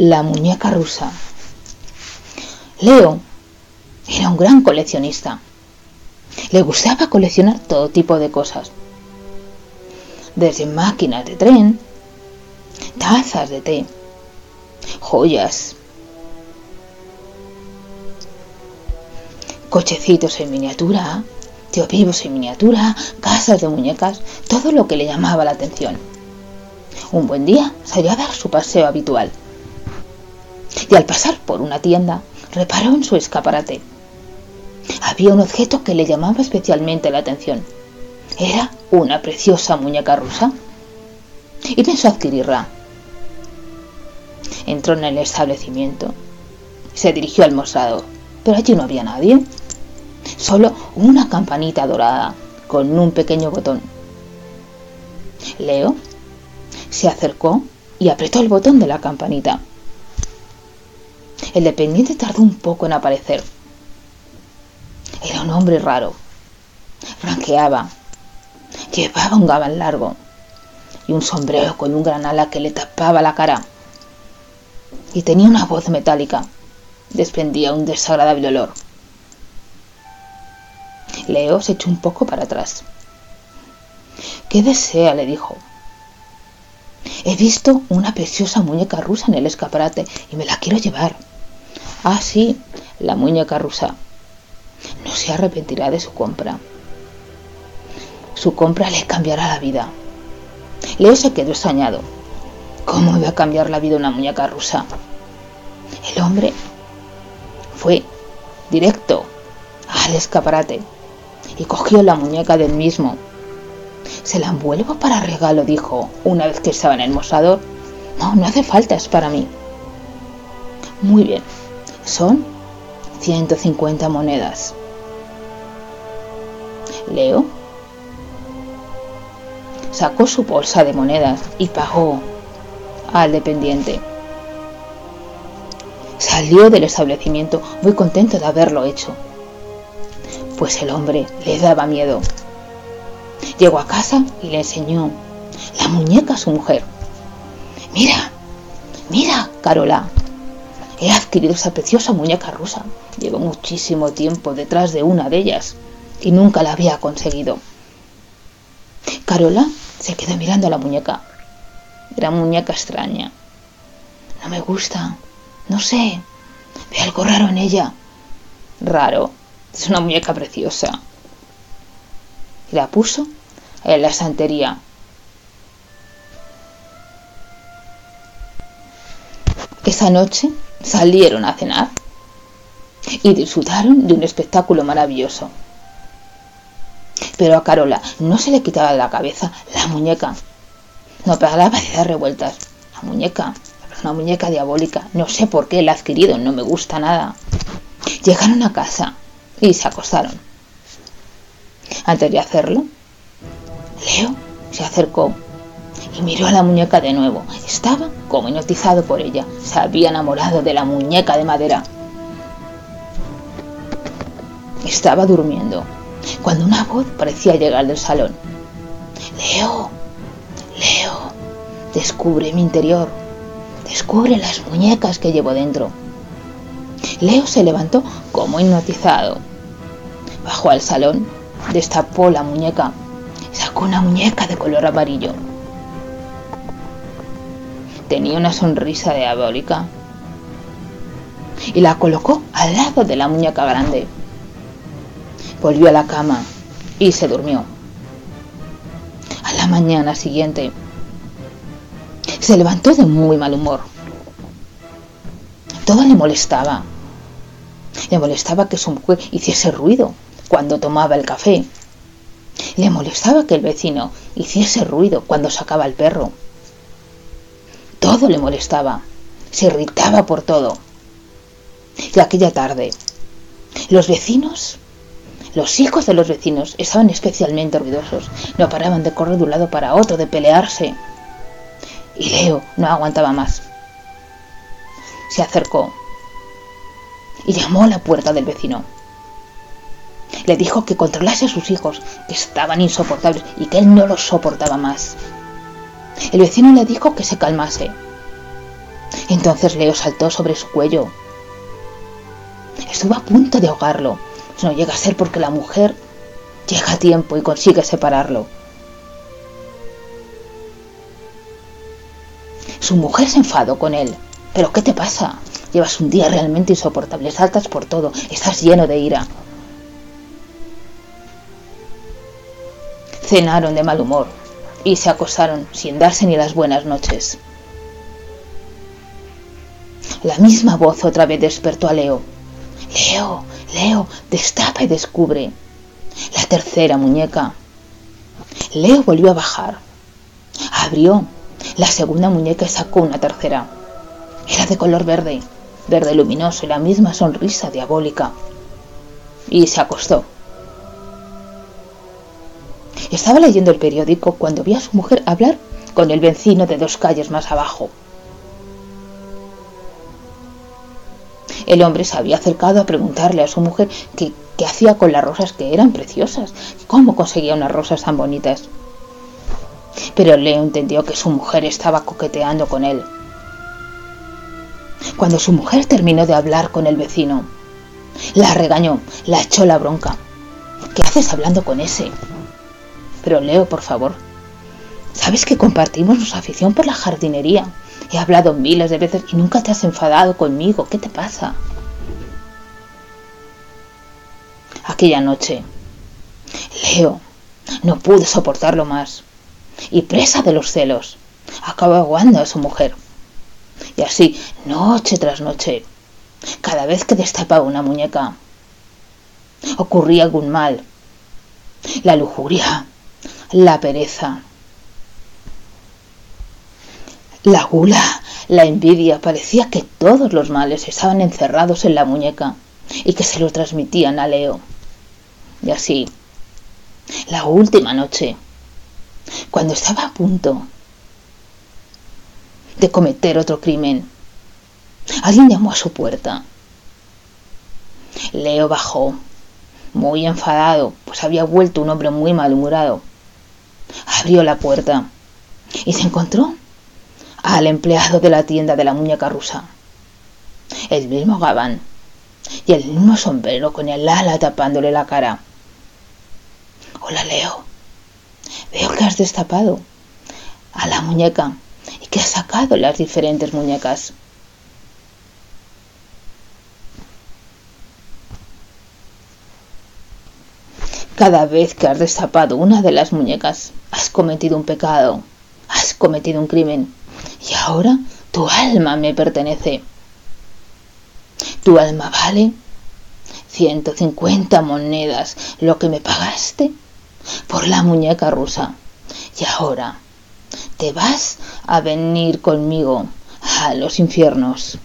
La muñeca rusa. Leo era un gran coleccionista. Le gustaba coleccionar todo tipo de cosas. Desde máquinas de tren, tazas de té, joyas, cochecitos en miniatura, vivos en miniatura, casas de muñecas, todo lo que le llamaba la atención. Un buen día salió a dar su paseo habitual y al pasar por una tienda reparó en su escaparate. Había un objeto que le llamaba especialmente la atención. Era una preciosa muñeca rusa y pensó adquirirla. Entró en el establecimiento. Se dirigió al mostrador, pero allí no había nadie. Solo una campanita dorada con un pequeño botón. Leo se acercó y apretó el botón de la campanita. El dependiente tardó un poco en aparecer. Era un hombre raro. Ranqueaba. Llevaba un gabán largo y un sombrero con un gran ala que le tapaba la cara. Y tenía una voz metálica. Desprendía un desagradable olor. Leo se echó un poco para atrás. ¿Qué desea? le dijo. He visto una preciosa muñeca rusa en el escaparate y me la quiero llevar. Ah, sí, la muñeca rusa. No se arrepentirá de su compra. Su compra le cambiará la vida. Leo se quedó extrañado. ¿Cómo iba a cambiar la vida una muñeca rusa? El hombre fue directo al escaparate y cogió la muñeca del mismo. Se la envuelvo para regalo, dijo, una vez que estaba en el mostrador. No, no hace falta, es para mí. Muy bien, son 150 monedas. Leo sacó su bolsa de monedas y pagó al dependiente. Salió del establecimiento muy contento de haberlo hecho pues el hombre le daba miedo. Llegó a casa y le enseñó la muñeca a su mujer. Mira, mira, Carola, he adquirido esa preciosa muñeca rusa. Llevo muchísimo tiempo detrás de una de ellas y nunca la había conseguido. Carola se quedó mirando la muñeca. Era muñeca extraña. No me gusta. No sé. Ve algo raro en ella. Raro. Es una muñeca preciosa. La puso en la estantería. Esa noche salieron a cenar y disfrutaron de un espectáculo maravilloso. Pero a Carola no se le quitaba de la cabeza la muñeca. No paraba de dar revueltas. La muñeca, una muñeca diabólica. No sé por qué la ha adquirido, no me gusta nada. Llegaron a casa y se acostaron. Antes de hacerlo, Leo se acercó y miró a la muñeca de nuevo. Estaba como hipnotizado por ella. Se había enamorado de la muñeca de madera. Estaba durmiendo cuando una voz parecía llegar del salón. Leo, Leo, descubre mi interior. Descubre las muñecas que llevo dentro. Leo se levantó como hipnotizado. Bajó al salón, destapó la muñeca sacó una muñeca de color amarillo. Tenía una sonrisa diabólica y la colocó al lado de la muñeca grande. Volvió a la cama y se durmió. A la mañana siguiente se levantó de muy mal humor. Todo le molestaba. Le molestaba que su mujer hiciese ruido cuando tomaba el café. Le molestaba que el vecino hiciese ruido cuando sacaba el perro. Todo le molestaba. Se irritaba por todo. Y aquella tarde, los vecinos, los hijos de los vecinos, estaban especialmente ruidosos. No paraban de correr de un lado para otro, de pelearse. Y Leo no aguantaba más. Se acercó y llamó a la puerta del vecino. Le dijo que controlase a sus hijos, que estaban insoportables y que él no los soportaba más. El vecino le dijo que se calmase, Entonces Leo saltó sobre su cuello. Estuvo a punto de ahogarlo. No llega a ser porque la mujer llega a tiempo y consigue separarlo. Su mujer se enfadó con él. ¿Pero qué te pasa? Llevas un día realmente insoportable, saltas por todo, estás lleno de ira. Cenaron de mal humor y se acosaron sin darse ni las buenas noches. La misma voz otra vez despertó a Leo. Leo, Leo, destapa y descubre. La tercera muñeca. Leo volvió a bajar. Abrió la segunda muñeca y sacó una tercera. Era de color verde, verde luminoso y la misma sonrisa diabólica. Y se acostó. Estaba leyendo el periódico cuando vi a su mujer hablar con el vecino de dos calles más abajo. El hombre se había acercado a preguntarle a su mujer qué, hacía con las rosas que eran preciosas, cómo conseguía unas rosas tan bonitas. Pero Leo entendió que su mujer estaba coqueteando con él. Cuando su mujer terminó de hablar con el vecino, la regañó, la echó la bronca. ¿Qué haces hablando con ese? Pero Leo, por favor, ¿sabes que compartimos nuestra afición por la jardinería? He hablado miles de veces y nunca te has enfadado conmigo. ¿Qué te pasa? Aquella noche, Leo no pudo soportarlo más y presa de los celos, acabó aguando a su mujer. Y así, noche tras noche, cada vez que destapaba una muñeca, ocurría algún mal. La lujuria, la pereza, la gula, la envidia, parecía que todos los males estaban encerrados en la muñeca y que se lo transmitían a Leo. Y así, la última noche, cuando estaba a punto de cometer otro crimen, alguien llamó a su puerta. Leo bajó, muy enfadado, pues había vuelto un hombre muy malhumorado. Abrió la puerta y se encontró al empleado de la tienda de la muñeca rusa. El mismo gabán y el mismo sombrero con el ala tapándole la cara. Hola, Leo. Veo que has destapado a la muñeca y que has sacado las diferentes muñecas. Cada vez que has destapado una de las muñecas, has cometido un pecado, has cometido un crimen. Y ahora tu alma me pertenece. Tu alma vale 150 monedas, lo que me pagaste por la muñeca rusa. Y ahora te vas a venir conmigo a los infiernos.